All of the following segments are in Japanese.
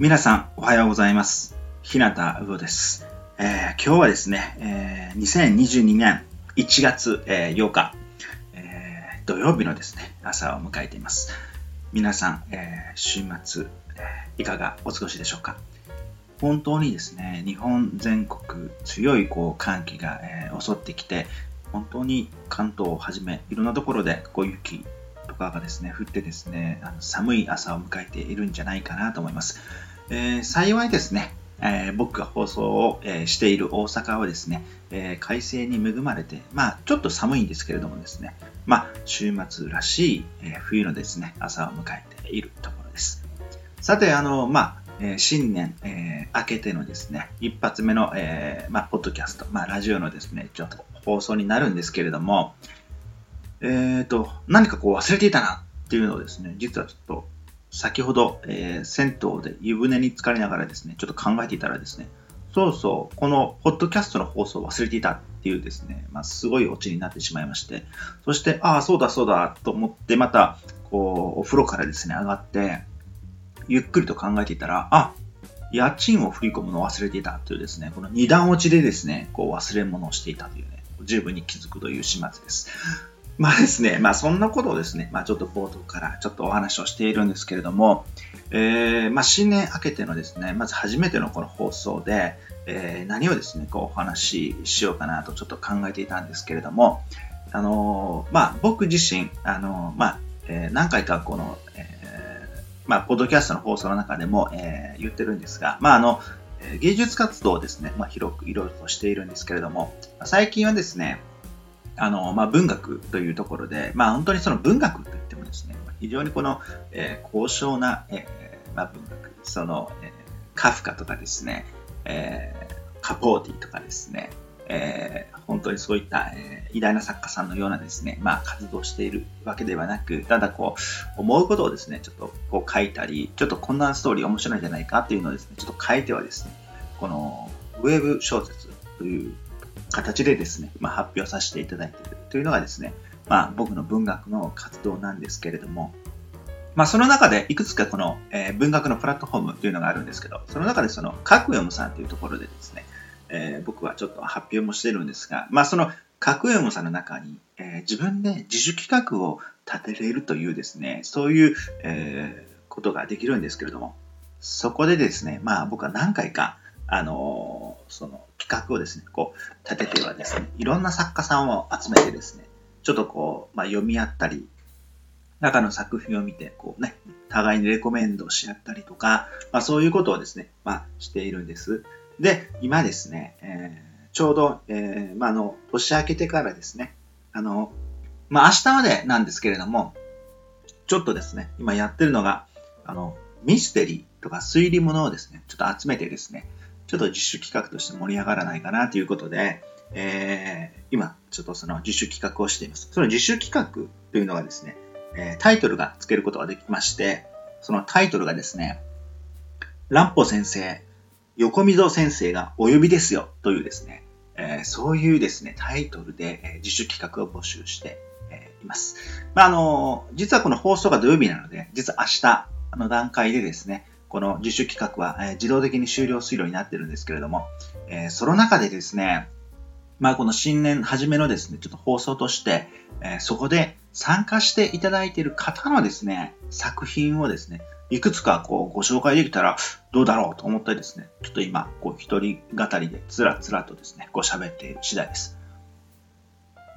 皆さん、おはようございます。日向魚です。えー、今日はですね、えー、2022年1月、えー、8日、えー、土曜日のですね、朝を迎えています。皆さん、えー、週末、えー、いかがお過ごしでしょうか？本当にですね、日本全国強いこう寒気が、えー、襲ってきて、本当に関東をはじめいろんなところでこう雪とかがですね、降ってですね、あの寒い朝を迎えているんじゃないかなと思います。えー、幸いですね、えー、僕が放送を、えー、している大阪はですね、え快晴に恵まれて、まあ、ちょっと寒いんですけれどもですね、まあ、週末らしい、え冬のですね、朝を迎えているところです。さて、あの、まあ、え新年、え明けてのですね、一発目の、えまあ、ポッドキャスト、まあ、ラジオのですね、ちょっと放送になるんですけれども、えっ、と、何かこう忘れていたなっていうのをですね、実はちょっと先ほど、えー、銭湯で湯船に浸かりながらですね、ちょっと考えていたらですね、そうそう、このポッドキャストの放送を忘れていたっていうですね、まあ、すごいオチになってしまいまして、そして、ああ、そうだそうだと思って、また、こう、お風呂からですね、上がって、ゆっくりと考えていたら、あ、家賃を振り込むのを忘れていたというですね、この二段落ちでですね、こう忘れ物をしていたというね、十分に気づくという始末です。まあですね、まあそんなことをですね、まあちょっと冒頭からちょっとお話をしているんですけれども、えー、まあ新年明けてのですね、まず初めてのこの放送で、えー、何をですね、こうお話ししようかなとちょっと考えていたんですけれども、あのー、まあ僕自身、あの、まあ、えー、何回かこの、えー、まあポッドキャストの放送の中でも、えー、言ってるんですが、まああの、芸術活動をですね、まあ、広くいろいろとしているんですけれども、最近はですね、あの、まあ、文学というところで、まあ、本当にその文学といってもですね、非常にこの、えー、高尚な、えー、まあ、文学、その、えー、カフカとかですね、えー、カポーティとかですね、えー、本当にそういった、えー、偉大な作家さんのようなですね、まあ、活動しているわけではなく、ただこう、思うことをですね、ちょっとこう書いたり、ちょっとこんなストーリー面白いんじゃないかっていうのをですね、ちょっと書いてはですね、この、ウェブ小説という形でですね、まあ、発表させていただいているというのがですね、まあ、僕の文学の活動なんですけれども、まあ、その中でいくつかこの、えー、文学のプラットフォームというのがあるんですけど、その中でその、カクヨムさんというところでですね、えー、僕はちょっと発表もしてるんですが、まあ、その、カクヨムさんの中に、えー、自分で自主企画を立てれるというですね、そういう、え、ことができるんですけれども、そこでですね、まあ僕は何回か、あのその企画をですね、こう、立ててはですね、いろんな作家さんを集めてですね、ちょっとこう、まあ、読み合ったり、中の作品を見て、こうね、互いにレコメンドし合ったりとか、まあ、そういうことをですね、まあ、しているんです。で、今ですね、えー、ちょうど、えー、まあ、あの、年明けてからですね、あの、まあ、明日までなんですけれども、ちょっとですね、今やってるのが、あの、ミステリーとか推理物をですね、ちょっと集めてですね、ちょっと自主企画として盛り上がらないかなということで、えー、今、ちょっとその自主企画をしています。その自主企画というのがですね、えー、タイトルが付けることができまして、そのタイトルがですね、乱歩先生、横溝先生がお呼びですよというですね、えー、そういうですね、タイトルで、え、自主企画を募集して、え、います。まあ、あの、実はこの放送が土曜日なので、実は明日の段階でですね、この自主企画は、えー、自動的に終了するようになってるんですけれども、えー、その中でですね、まあ、この新年初めのですね、ちょっと放送として、えー、そこで参加していただいている方のですね、作品をですね、いくつかこうご紹介できたらどうだろうと思ってですね、ちょっと今、こう一人語りでつらつらとですね、こう喋っている次第です。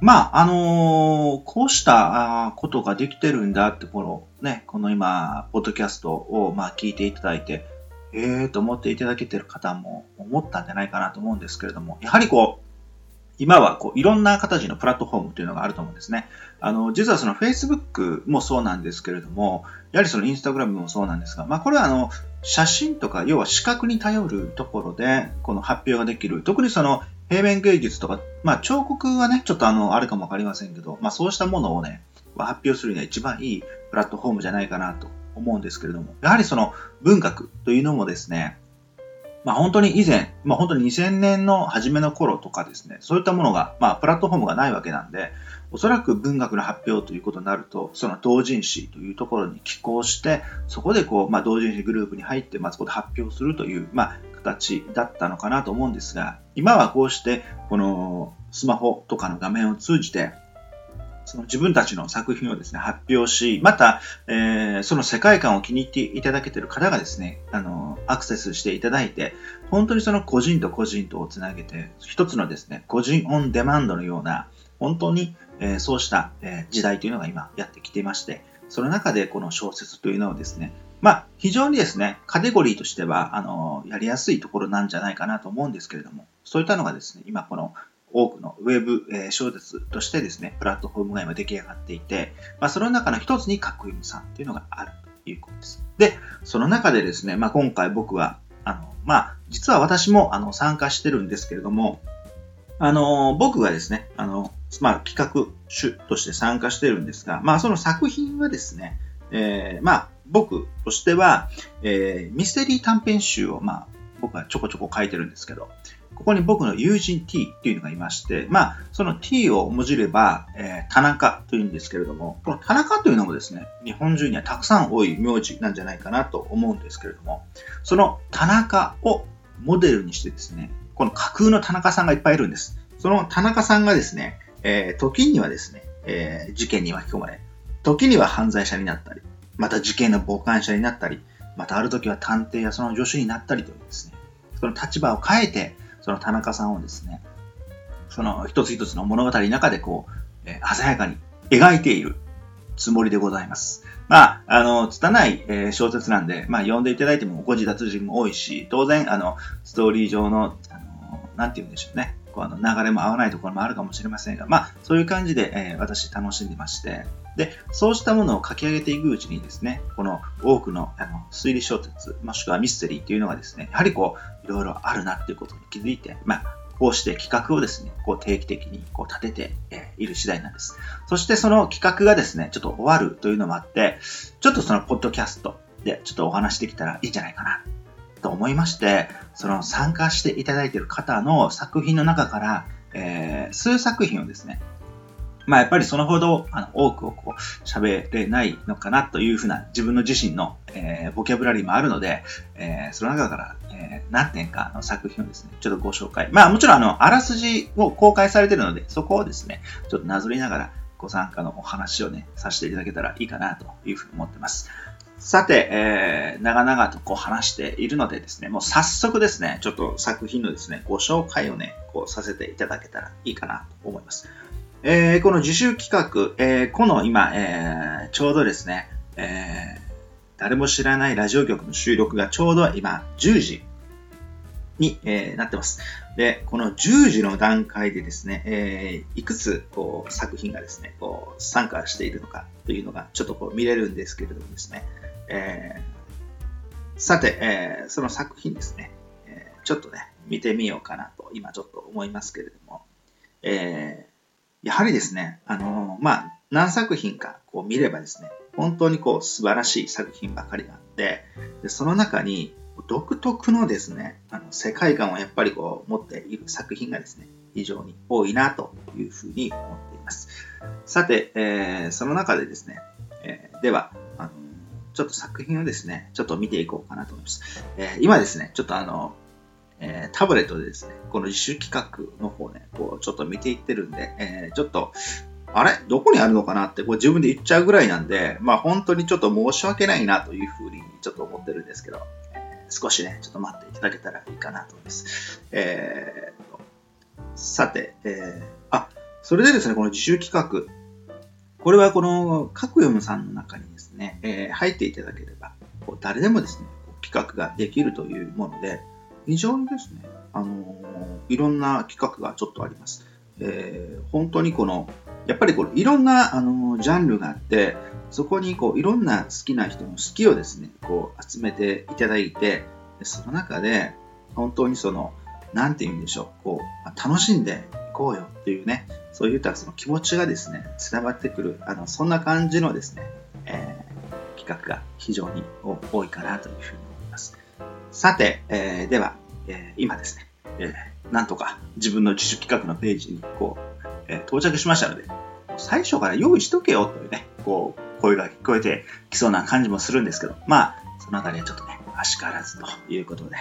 まあ、あのー、こうしたことができてるんだってこのね、この今、ポッドキャストをまあ聞いていただいて、ええーと思っていただけてる方も思ったんじゃないかなと思うんですけれども、やはりこう、今はこういろんな形のプラットフォームというのがあると思うんですね。あの、実はその Facebook もそうなんですけれども、やはりその Instagram もそうなんですが、まあこれはあの、写真とか、要は視覚に頼るところで、この発表ができる。特にその平面芸術とか、まあ彫刻はね、ちょっとあの、あるかもわかりませんけど、まあそうしたものをね、発表するには一番いいプラットフォームじゃないかなと思うんですけれども、やはりその文学というのもですね、まあ本当に以前、まあ本当に2000年の初めの頃とかですね、そういったものが、まあプラットフォームがないわけなんで、おそらく文学の発表ということになると、その同人誌というところに寄稿して、そこでこう、まあ同人誌グループに入って、まあそこで発表するという、まあ形だったのかなと思うんですが、今はこうして、このスマホとかの画面を通じて、その自分たちの作品をですね、発表し、また、えー、その世界観を気に入っていただけている方がですね、あの、アクセスしていただいて、本当にその個人と個人とをつなげて、一つのですね、個人オンデマンドのような、本当に、えー、そうした、えー、時代というのが今やってきていまして、その中でこの小説というのをですね、まあ、非常にですね、カテゴリーとしては、あの、やりやすいところなんじゃないかなと思うんですけれども、そういったのがですね、今この多くのウェブ、え、小説としてですね、プラットフォームが今出来上がっていて、まあ、その中の一つにかっこいいさんというのがあるということです。で、その中でですね、まあ、今回僕は、あの、まあ、実は私もあの参加してるんですけれども、あの、僕がですね、あの、まあ、企画主として参加してるんですが、まあ、その作品はですね、えー、まあ、僕としては、えー、ミステリー短編集を、まあ、僕はちょこちょこ書いてるんですけど、ここに僕の友人 T っていうのがいまして、まあ、その T をもじれば、えー、田中というんですけれども、この田中というのもですね、日本中にはたくさん多い名字なんじゃないかなと思うんですけれども、その田中をモデルにしてですね、この架空の田中さんがいっぱいいるんです。その田中さんがですね、えー、時にはですね、えー、事件に巻き込まれ、時には犯罪者になったり、また事件の傍観者になったり、またある時は探偵やその助手になったりというですね、その立場を変えて、その田中さんをですね、その一つ一つの物語の中でこう、えー、鮮やかに描いているつもりでございます。まあ、あの、拙い、えー、小説なんで、まあ、読んでいただいても誤字脱字も多いし、当然、あの、ストーリー上の、あの、なんて言うんでしょうね。こうあの流れも合わないところもあるかもしれませんが、まあ、そういう感じで、えー、私楽しんでまして、で、そうしたものを書き上げていくうちにですね、この多くのあの推理小説、もしくはミステリーっていうのがですね、やはりこう、いろいろあるなっていうことに気づいて、まあ、こうして企画をですね、こう定期的にこう立てて、いる次第なんです。そしてその企画がですね、ちょっと終わるというのもあって、ちょっとそのポッドキャストでちょっとお話できたらいいんじゃないかなと思いまして、その参加していただいている方の作品の中から、えー、数作品をですね、まあやっぱりそのほどあの多くをこう喋れないのかなというふうな自分の自身の、えー、ボキャブラリーもあるので、えー、その中から、えー、何点かの作品をですね、ちょっとご紹介。まあもちろんあの、あらすじを公開されているので、そこをですね、ちょっとなぞりながらご参加のお話をね、させていただけたらいいかなというふうに思っています。さて、えー、長々とこう話しているのでですね、もう早速ですね、ちょっと作品のですね、ご紹介をね、こうさせていただけたらいいかなと思います。えー、この自習企画、えー、この今、えー、ちょうどですね、え、誰も知らないラジオ局の収録がちょうど今10時に、え、なってます。で、この10時の段階でですね、え、いくつこう作品がですね、こう参加しているのかというのがちょっとこう見れるんですけれどもですね、え、さて、え、その作品ですね、え、ちょっとね、見てみようかなと今ちょっと思いますけれども、えー、やはりですね、あの、まあ、何作品かこう見ればですね、本当にこう素晴らしい作品ばかりがあって、でその中に独特のですね、あの世界観をやっぱりこう持っている作品がですね、非常に多いなというふうに思っています。さて、えー、その中でですね、えー、では、あのちょっと作品をですね、ちょっと見ていこうかなと思います。えー、今ですね、ちょっとあの、えタブレットでですね、この自主企画の方ね、こうちょっと見ていってるんで、えちょっと、あれ？どこにあるのかなってこう自分で言っちゃうぐらいなんで、まあ本当にちょっと申し訳ないなというふうにちょっと思ってるんですけど、え少しね、ちょっと待っていただけたらいいかなと思います。えー、さて、えー、あ、それでですね、この自主企画、これはこの各読むさんの中にですね、えー、入っていただければ、こう誰でもですね、企画ができるというもので、非常にですね、あの、いろんな企画がちょっとあります。えー、本当にこの、やっぱりこのいろんな、あの、ジャンルがあって、そこにこういろんな好きな人の好きをですね、こう集めていただいて、その中で、本当にその、なんて言うんでしょう、こう、楽しんでいこうよっていうね、そういったその気持ちがですね、伝わってくる、あの、そんな感じのですね、えー、企画が非常に多いかなというふうに。さて、えー、では、えー、今ですね、えー、なんとか自分の自主企画のページにこう、えー、到着しましたので、最初から用意しとけよというね、こう、声が聞こえてきそうな感じもするんですけど、まあ、そのあたりはちょっとね、足からずということで。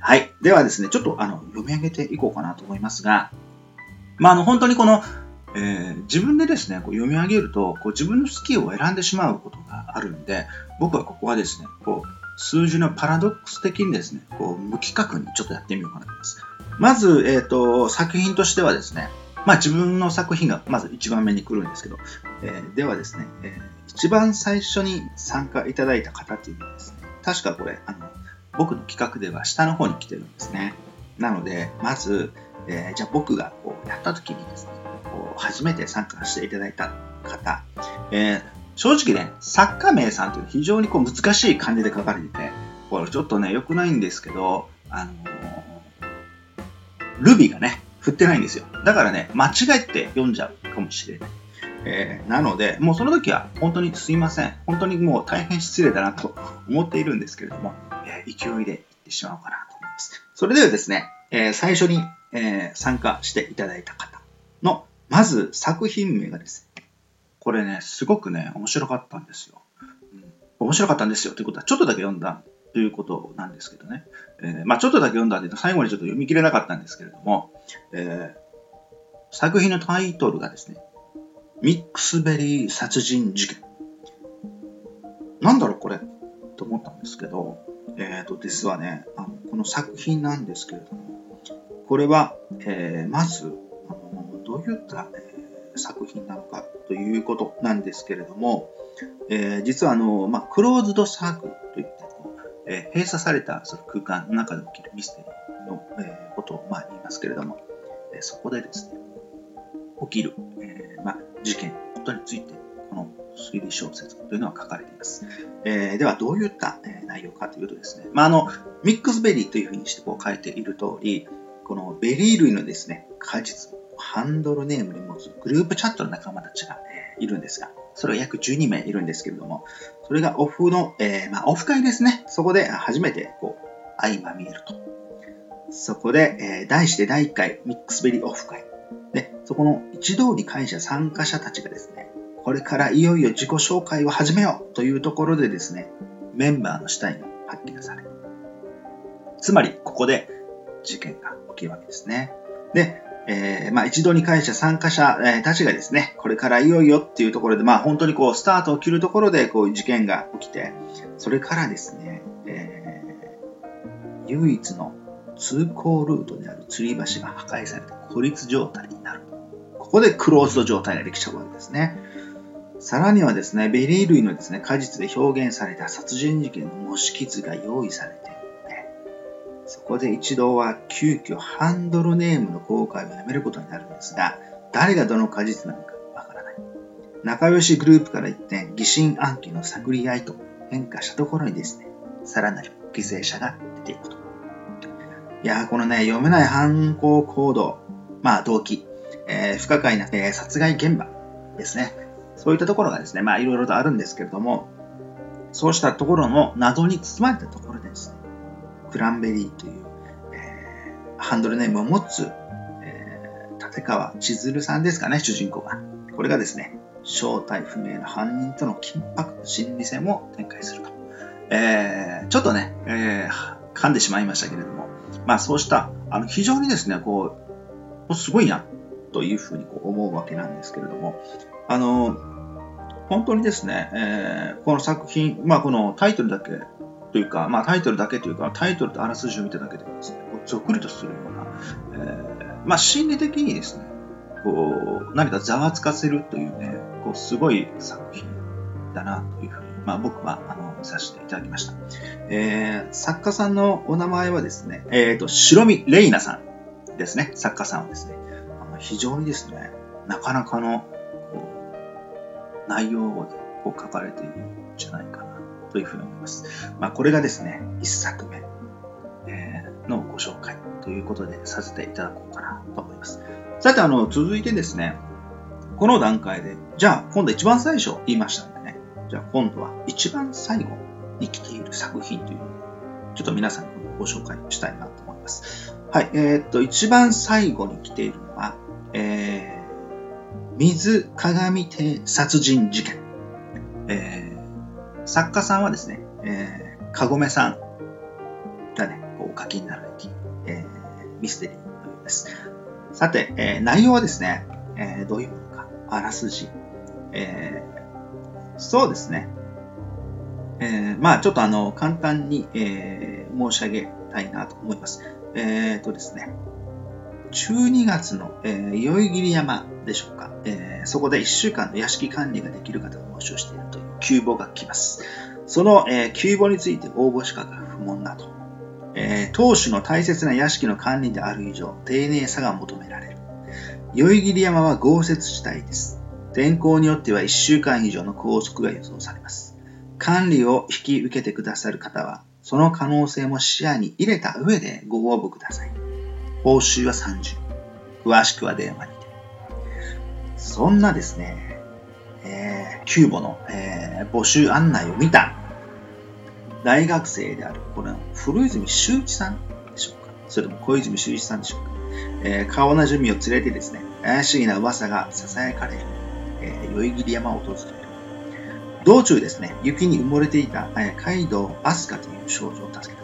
はい。ではですね、ちょっとあの、読み上げていこうかなと思いますが、まあ、あの、本当にこの、えー、自分でですね、こう読み上げると、こう自分の好きを選んでしまうことがあるんで、僕はここはですね、こう、数字のパラドックス的にですね、こう、無企画にちょっとやってみようかなと思います。まず、えっ、ー、と、作品としてはですね、まあ自分の作品がまず一番目に来るんですけど、えー、ではですね、えー、一番最初に参加いただいた方っていうのはですね、確かこれ、あの、僕の企画では下の方に来てるんですね。なので、まず、えー、じゃあ僕がこうやった時にですね、こう初めて参加していただいた方、えー、正直ね、作家名さんというのは非常にこう難しい漢字で書かれてて、これちょっとね、良くないんですけど、あのー、ルビーがね、振ってないんですよ。だからね、間違えて読んじゃうかもしれない。えー、なので、もうその時は本当にすいません。本当にもう大変失礼だなと思っているんですけれども、えー、勢いでいってしまおうかなと思います。それではですね、えー、最初に、え参加していただいた方の、まず作品名がですね、これね、すごくね、面白かったんですよ。うん、面白かったんですよということは、ちょっとだけ読んだということなんですけどね。えまあ、ちょっとだけ読んだんで、最後にちょっと読み切れなかったんですけれども、え作品のタイトルがですね、ミックスベリー殺人事件。なんだろうこれと思ったんですけど、えっ、ー、と、実はね、あのこの作品なんですけれども、これは、え、まずあの、どういった、え、作品なのかということなんですけれども、えー、実はあの、まあ、クローズドサークルといってえ閉鎖されたその空間の中で起きるミステリーの、えことを、まあ、言いますけれども、えそこでですね、起きる、えまあ、事件、ことについて、この推理小説というのは書かれています。えー、では、どういった、内容かというとですね、まあ、あの、ミックスベリーというふうにしてこう書いている通り、このベリー類のですね、果実、ハンドルネームにグループチャットの仲間たちが、えいるんですが、それは約12名いるんですけれども、それがオフの、えー、まあ、オフ会ですね。そこで初めて、こう、相まみえると。そこで、えー、題して第1回ミックスベリーオフ会。で、そこの一通り会社参加者たちがですね、これからいよいよ自己紹介を始めようというところでですね、メンバーの死体が発見される。つまり、ここで事件が起きるわけですね。で、えー、まあ、一度に会社参加者、えー、たちがですね、これからいよいよっていうところで、まあ、本当にこう、スタートを切るところで、こういう事件が起きて、それからですね、えー、唯一の通行ルートである吊り橋が破壊されて孤立状態になる。ここでクローズド状態ができちゃうわけですね。さらにはですね、ベリー類のですね、果実で表現された殺人事件の模式図が用意されてそこで一度は急遽ハンドルネームの公開をやめることになるんですが、誰がどの果実なのかわからない。仲良しグループから一転、疑心暗鬼の探り合いと変化したところにですね、さらなる犠牲者が出ていくと。いやー、このね、読めない犯行行動、まあ動機、えー、不可解な、えー、殺害現場ですね。そういったところがですね、まあいろいろとあるんですけれども、そうしたところの謎に包まれたところでですね、クランベリーという、えー、ハンドルネームを持つ、えー、立川千鶴さんですかね、主人公が。これがですね、正体不明の犯人との緊迫心理戦を展開すると。えー、ちょっとね、えー、噛んでしまいましたけれども、まあそうした、あの、非常にですね、こう、すごいな、というふうにこう思うわけなんですけれども、あの、本当にですね、えー、この作品、まあこのタイトルだけというか、まあ、タイトルだけというか、タイトルとあらすじを見ただけでもですね、こうぞっくりとするような、えー、まあ、心理的にですね、こう、何かざわつかせるというね、こう、すごい作品だなというふうに、まあ、僕は、あの、見させていただきました。えー、作家さんのお名前はですね、えっ、ー、と、白見玲奈さんですね、作家さんはですね、あの非常にですね、なかなかの、こう、内容をこう書かれているんじゃないかなというふうに思います。まあ、これがですね、一作目、のご紹介ということでさせていただこうかなと思います。さて、あの、続いてですね、この段階で、じゃあ今度一番最初言いましたんでね、じゃあ今度は一番最後に来ている作品というのをちょっと皆さんにご紹介したいなと思います。はい、えー、っと、一番最後に来ているのは、えー、水鏡亭殺人事件。えー、作家さんはですね、えー、かごめさんがね、こうお書きになられて、えー、ミステリーです。さて、えー、内容はですね、えー、どういうものか、あらすじ、えー、そうですね、えー、まあちょっとあの、簡単に、えー、申し上げたいなと思います。えっ、ー、とですね、12月の、えー、宵切山でしょうか、えー、そこで1週間の屋敷管理ができる方が募集しているという急募が来ます。その、えー、急募について応募資格が不問だと。えー、当主の大切な屋敷の管理である以上、丁寧さが求められる。宵切山は豪雪地帯です。天候によっては1週間以上の拘束が予想されます。管理を引き受けてくださる方は、その可能性も視野に入れた上でご応募ください。報酬は30。詳しくは電話にて。そんなですね、えー、キューボの、えー、募集案内を見た大学生である、これ古泉修一さんでしょうか？それとも小泉修一さんでしょうか、えー、顔なじみを連れてですね、怪しげな噂が囁かれる、えー、宵切山を訪れる。道中ですね、雪に埋もれていた、えー、カイドウ・アスカという少女を助けた。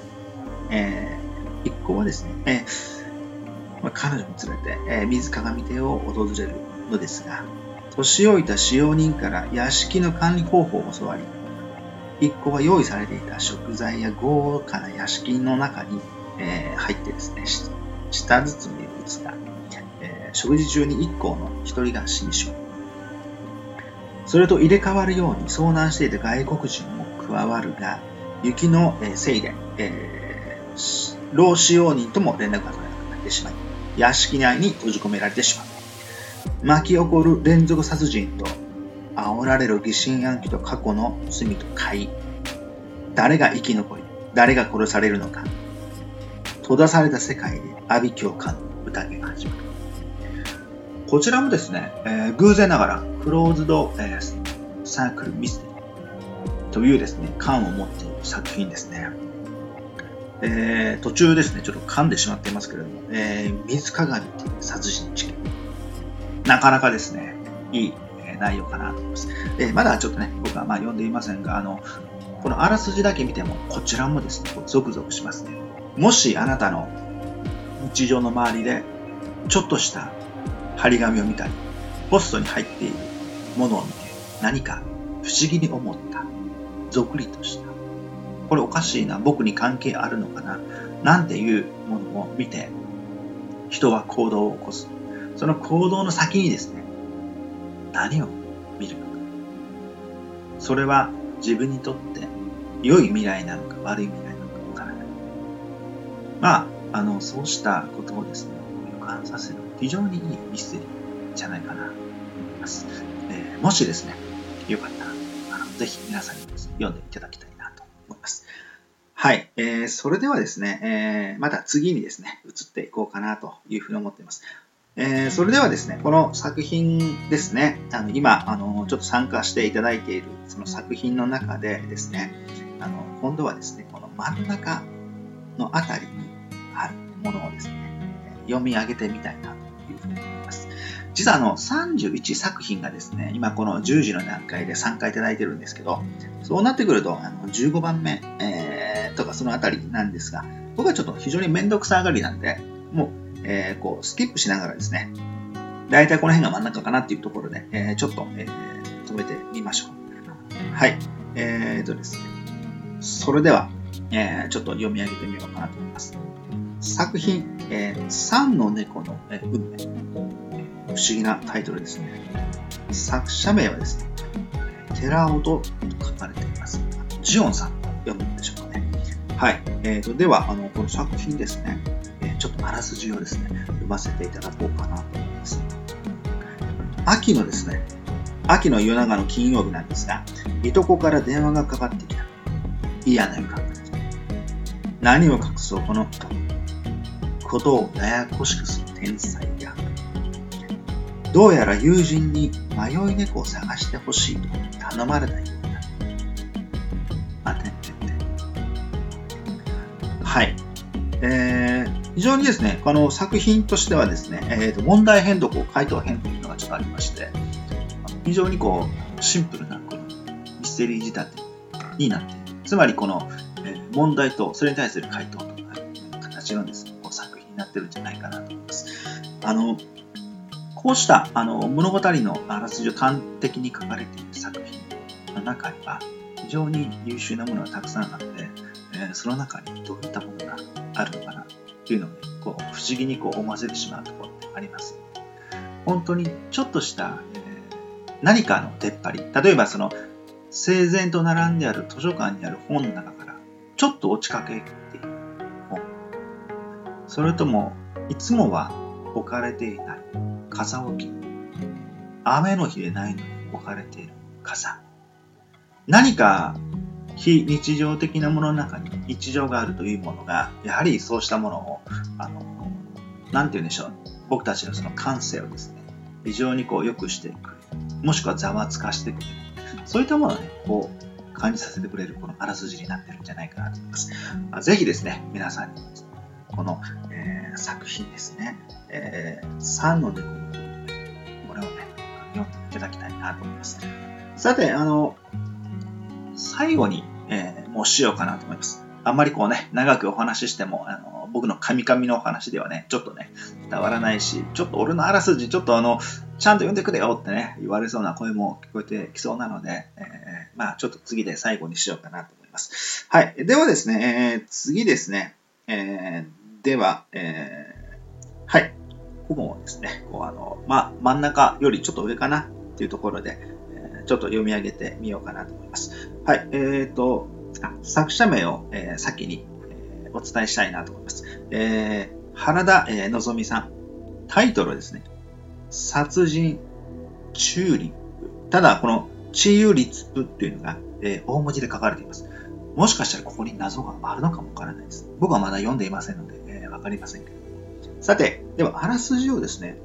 えー、一行はですね、えーまあ、彼女に連れて、えー、水鏡亭を訪れるのですが、年老いた使用人から屋敷の管理方法を教わり、一行は用意されていた食材や豪華な屋敷の中に、えー、入ってですね、舌包みを打つが、えー、食事中に一行の一人が死にしう。それと入れ替わるように遭難していた外国人も加わるが、雪のせいで、えー、老使用人とも連絡が取れなくなってしまい、屋敷内に閉じ込められてしまう。巻き起こる連続殺人と、煽られる疑心暗鬼と過去の罪と怪誰が生き残り、誰が殺されるのか。閉ざされた世界で阿鼻教官の宴が始まる。こちらもですね、えー、偶然ながら、クローズド、えー、サークルミステリーというですね、感を持っている作品ですね。えー、途中ですね、ちょっと噛んでしまっていますけれども、えー、水鏡っていう殺人事件。なかなかですね、いい内容かなと思います。えー、まだちょっとね、僕はまあ読んでいませんが、あの、このあらすじだけ見ても、こちらもですね、ゾクゾクしますね。もしあなたの日常の周りで、ちょっとした張り紙を見たり、ポストに入っているものを見て、何か不思議に思った。ぞくりとした。これおかしいな、僕に関係あるのかな、なんていうものを見て、人は行動を起こす。その行動の先にですね、何を見るのか。それは自分にとって良い未来なのか悪い未来なのかわからない。まあ、あの、そうしたことをですね、予感させる非常にいいミステリーじゃないかなと思います。えー、もしですね、よかったら、あのぜひ皆さんにです、ね、読んでいただきたいなと思います。はい。えー、それではですね、えー、また次にですね、移っていこうかなというふうに思っています。えー、それではですね、この作品ですね、あの今あの、ちょっと参加していただいているその作品の中でですね、あの今度はですね、この真ん中のあたりにあるものをですね、読み上げてみたいなというふうに思います。実はあの31作品がですね、今この10時の段階で参加いただいてるんですけど、そうなってくるとあの15番目、えー、とかそのあたりなんですが、僕はちょっと非常にめんどくさがりなんで、もうえー、こう、スキップしながらですね、大体この辺が真ん中かなっていうところで、えー、ちょっと、えー、止めてみましょう。はい。えーとですね。それでは、えー、ちょっと読み上げてみようかなと思います。作品、えー、3の猫の、えー、運命、えー。不思議なタイトルですね。作者名はですね、寺尾と書かれています。ジオンさんと読むんでしょうかね。はい。えーと、では、あの、この作品ですね。ちょっとあらすじをですね、読ませていただこうかなと思います。秋のですね、秋の夜長の金曜日なんですが、いとこから電話がかかってきた。嫌な予感が。何を隠そうこの人。ことをややこしくする天才である。どうやら友人に迷い猫を探してほしいと頼まれたようだ。あてんてんて。はい。えー、非常にですね、この作品としてはですね、えー、と問題変読、回答変というのがちょっとありまして、非常にこう、シンプルなこのミステリー仕立てになっている。つまりこの、え、問題とそれに対する回答という形のですね、こう作品になってるんじゃないかなと思います。あの、こうしたあの物語のあらすじを端的に書かれている作品の中には、非常に優秀なものがたくさんあって、えー、その中にどういったものがあるのかなっていうのを、こう不思議にこう思わせてしまうところってあります。本当にちょっとした、えー、何かの出っ張り、例えばその整然と並んである図書館にある本の中からちょっと落ちかけっている本、それともいつもは置かれていない傘置き、雨の日でないのに置かれている傘、何か非日常的なものの中に日常があるというものが、やはりそうしたものを、あの、なて言うんでしょう。僕たちのその感性をですね、非常にこう良くしていく。もしくはざわつかしていく。そういったものをね、こう感じさせてくれるこのあらすじになってるんじゃないかなと思います。ぜひですね、皆さんに、この、えー、作品ですね、えー、3の猫のこれをね、読んでいただきたいなと思います。さて、あの、最後に、えー、もうしようかなと思います。あんまりこうね、長くお話ししても、あの、僕の神々のお話ではね、ちょっとね、伝わらないし、ちょっと俺のあらすじ、ちょっとあの、ちゃんと読んでくれよってね、言われそうな声も聞こえてきそうなので、えー、まあちょっと次で最後にしようかなと思います。はい。ではですね、えー、次ですね、えー、では、えー、はい。ここもですね、こうあの、まあ、真ん中よりちょっと上かなっていうところで、ちょっと読み上げてみようかなと思います。はい、えっ、ー、と、作者名を、えー、先に、えー、お伝えしたいなと思います。えー、原田、えー、のぞみさん。タイトルですね、殺人チューリップ。ただ、このチューリップっていうのが、えー、大文字で書かれています。もしかしたらここに謎があるのかもわからないです。僕はまだ読んでいませんので、えー、わかりませんけど。さて、では、あらすじをですね、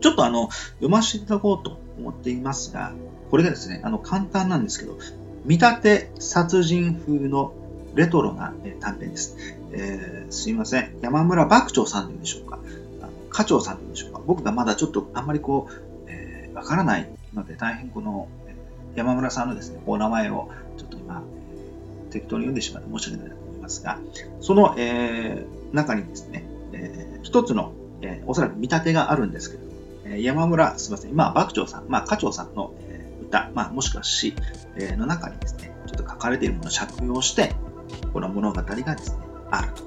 ちょっとあの、読ませていただこうと思っていますが、これがですね、あの、簡単なんですけど、見立て殺人風のレトロな、え短編です。えー、すいません。山村幕長さんでしょうか。課長さんでしょうか。僕がまだちょっとあんまりこう、えー、わからないので、大変この、山村さんのですね、お名前をちょっと今、適当に読んでしまって申し訳ないと思いますが、その、えー、中にですね、えー、一つの、えー、おそらく見立てがあるんですけど、え山村、すみません、今、幕長さん、まあ、課長さんの、歌、まあ、もしくは詩の中にですね、ちょっと書かれているものを借用して、この物語がですね、あると。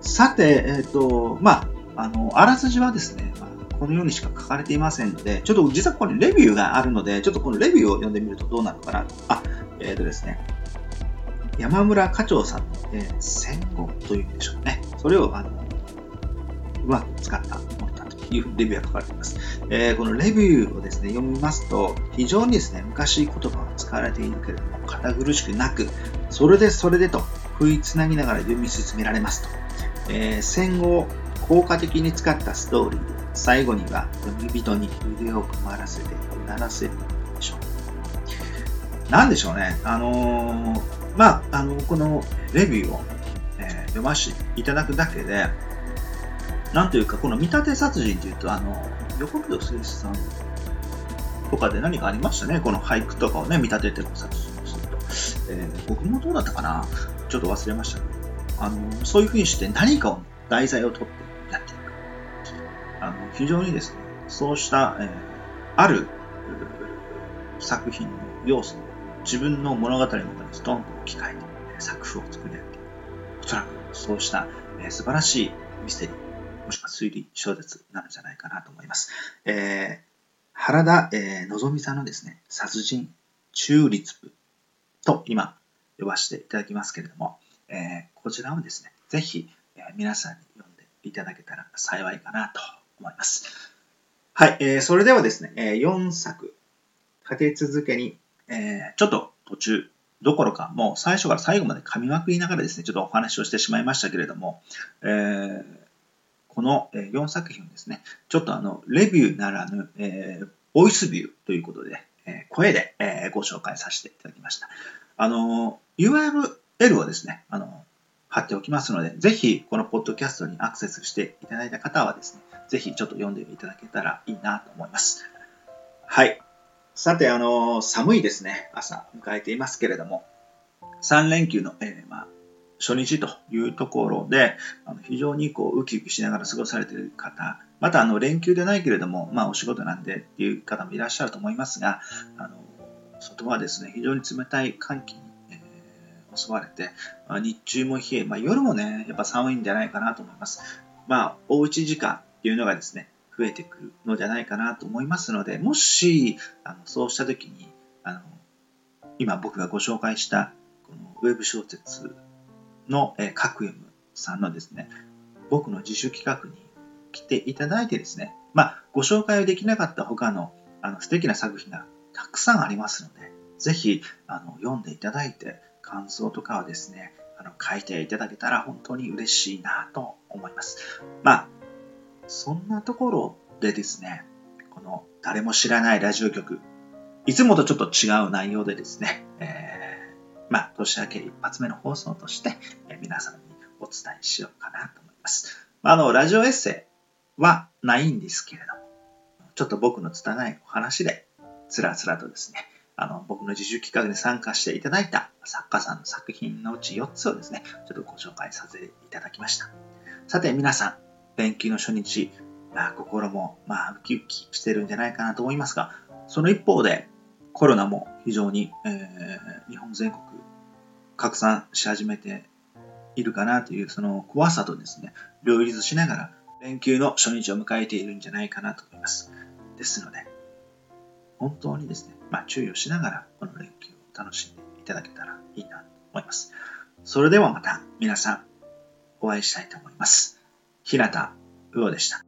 さて、えっ、ー、と、まあ、あの、あらすじはですね、まあ、このようにしか書かれていませんので、ちょっと実はここにレビューがあるので、ちょっとこのレビューを読んでみるとどうなるのかなと。あ、えっ、ー、とですね、山村課長さんの、えー、戦後というんでしょうね。それを、あの、うまく使ったいうレビューが書かれています。えー、このレビューをですね、読みますと、非常にですね、昔言葉が使われているけれども、堅苦しくなく、それでそれでと、食いつなぎながら読み進められますと。えー、戦後、効果的に使ったストーリーで、最後には読み人に腕を組らせてうならせるでしょう。なんでしょうね。あのー、まあ、あの、このレビューを、えー、読ませていただくだけで、なんというか、この見立て殺人っていうと、あの、横溝誠司さんとかで何かありましたね。この俳句とかをね、見立てて殺人をすると。えー、僕もどうだったかなちょっと忘れましたけど、あの、そういうふうにして何かを題材を取ってやっていく。あの、非常にですね、そうした、えー、ある作品の要素を自分の物語の中にストンと置き換えて作風を作り上げて。おそらくそうした、えー、素晴らしいミステリー、もしくは推理小説なんじゃないかなと思います。えー、原田、えー、のぞみさんのですね、殺人中立部と今呼ばせていただきますけれども、えー、こちらをですね、ぜひ、えー、皆さんに読んでいただけたら幸いかなと思います。はい、えー、それではですね、えー、4作立て続けに、えー、ちょっと途中どころか、もう最初から最後まで噛みまくりながらですね、ちょっとお話をしてしまいましたけれども、えー、この4作品をですね、ちょっとあの、レビューならぬ、えー、ボイスビューということで、えー、声で、えー、ご紹介させていただきました。あの、URL をですね、あの、貼っておきますので、ぜひこのポッドキャストにアクセスしていただいた方はですね、ぜひちょっと読んでいただけたらいいなと思います。はい。さて、あの、寒いですね、朝迎えていますけれども、3連休の、えー、まあ、初日というところで、あの非常にこうウキウキしながら過ごされている方、またあの連休でないけれども、まあお仕事なんでっていう方もいらっしゃると思いますが、あの外はですね、非常に冷たい寒気にえ襲われて、まあ、日中も冷え、まあ、夜もね、やっぱ寒いんじゃないかなと思います。まあ、おうち時間っていうのがですね、増えてくるのじゃないかなと思いますので、もし、あのそうした時に、あの、今僕がご紹介したこのウェブ小説の、えー、カクエムさんのですね、僕の自主企画に来ていただいてですね、まあ、ご紹介できなかった他のあの素敵な作品がたくさんありますので、ぜひあの読んでいただいて、感想とかをですね、あの書いていただけたら本当に嬉しいなと思います。まあ、そんなところでですね、この誰も知らないラジオ局、いつもとちょっと違う内容でですね、えー、まあ、年明け一発目の放送として、え、皆さんにお伝えしようかなと思います。あの、ラジオエッセイはないんですけれども、ちょっと僕の拙いお話で、つらつらとですね、あの、僕の自主企画に参加していただいた作家さんの作品のうち4つをですね、ちょっとご紹介させていただきました。さて皆さん、連休の初日、まあ、心もまあウキウキしてるんじゃないかなと思いますが、その一方でコロナも非常に、えー、日本全国拡散し始めているかなというその怖さとですね、両立しながら連休の初日を迎えているんじゃないかなと思います。ですので、本当にですね、まあ、注意をしながら、この連休を楽しんでいただけたらいいなと思います。それではまた皆さんお会いしたいと思います。平田魚でした。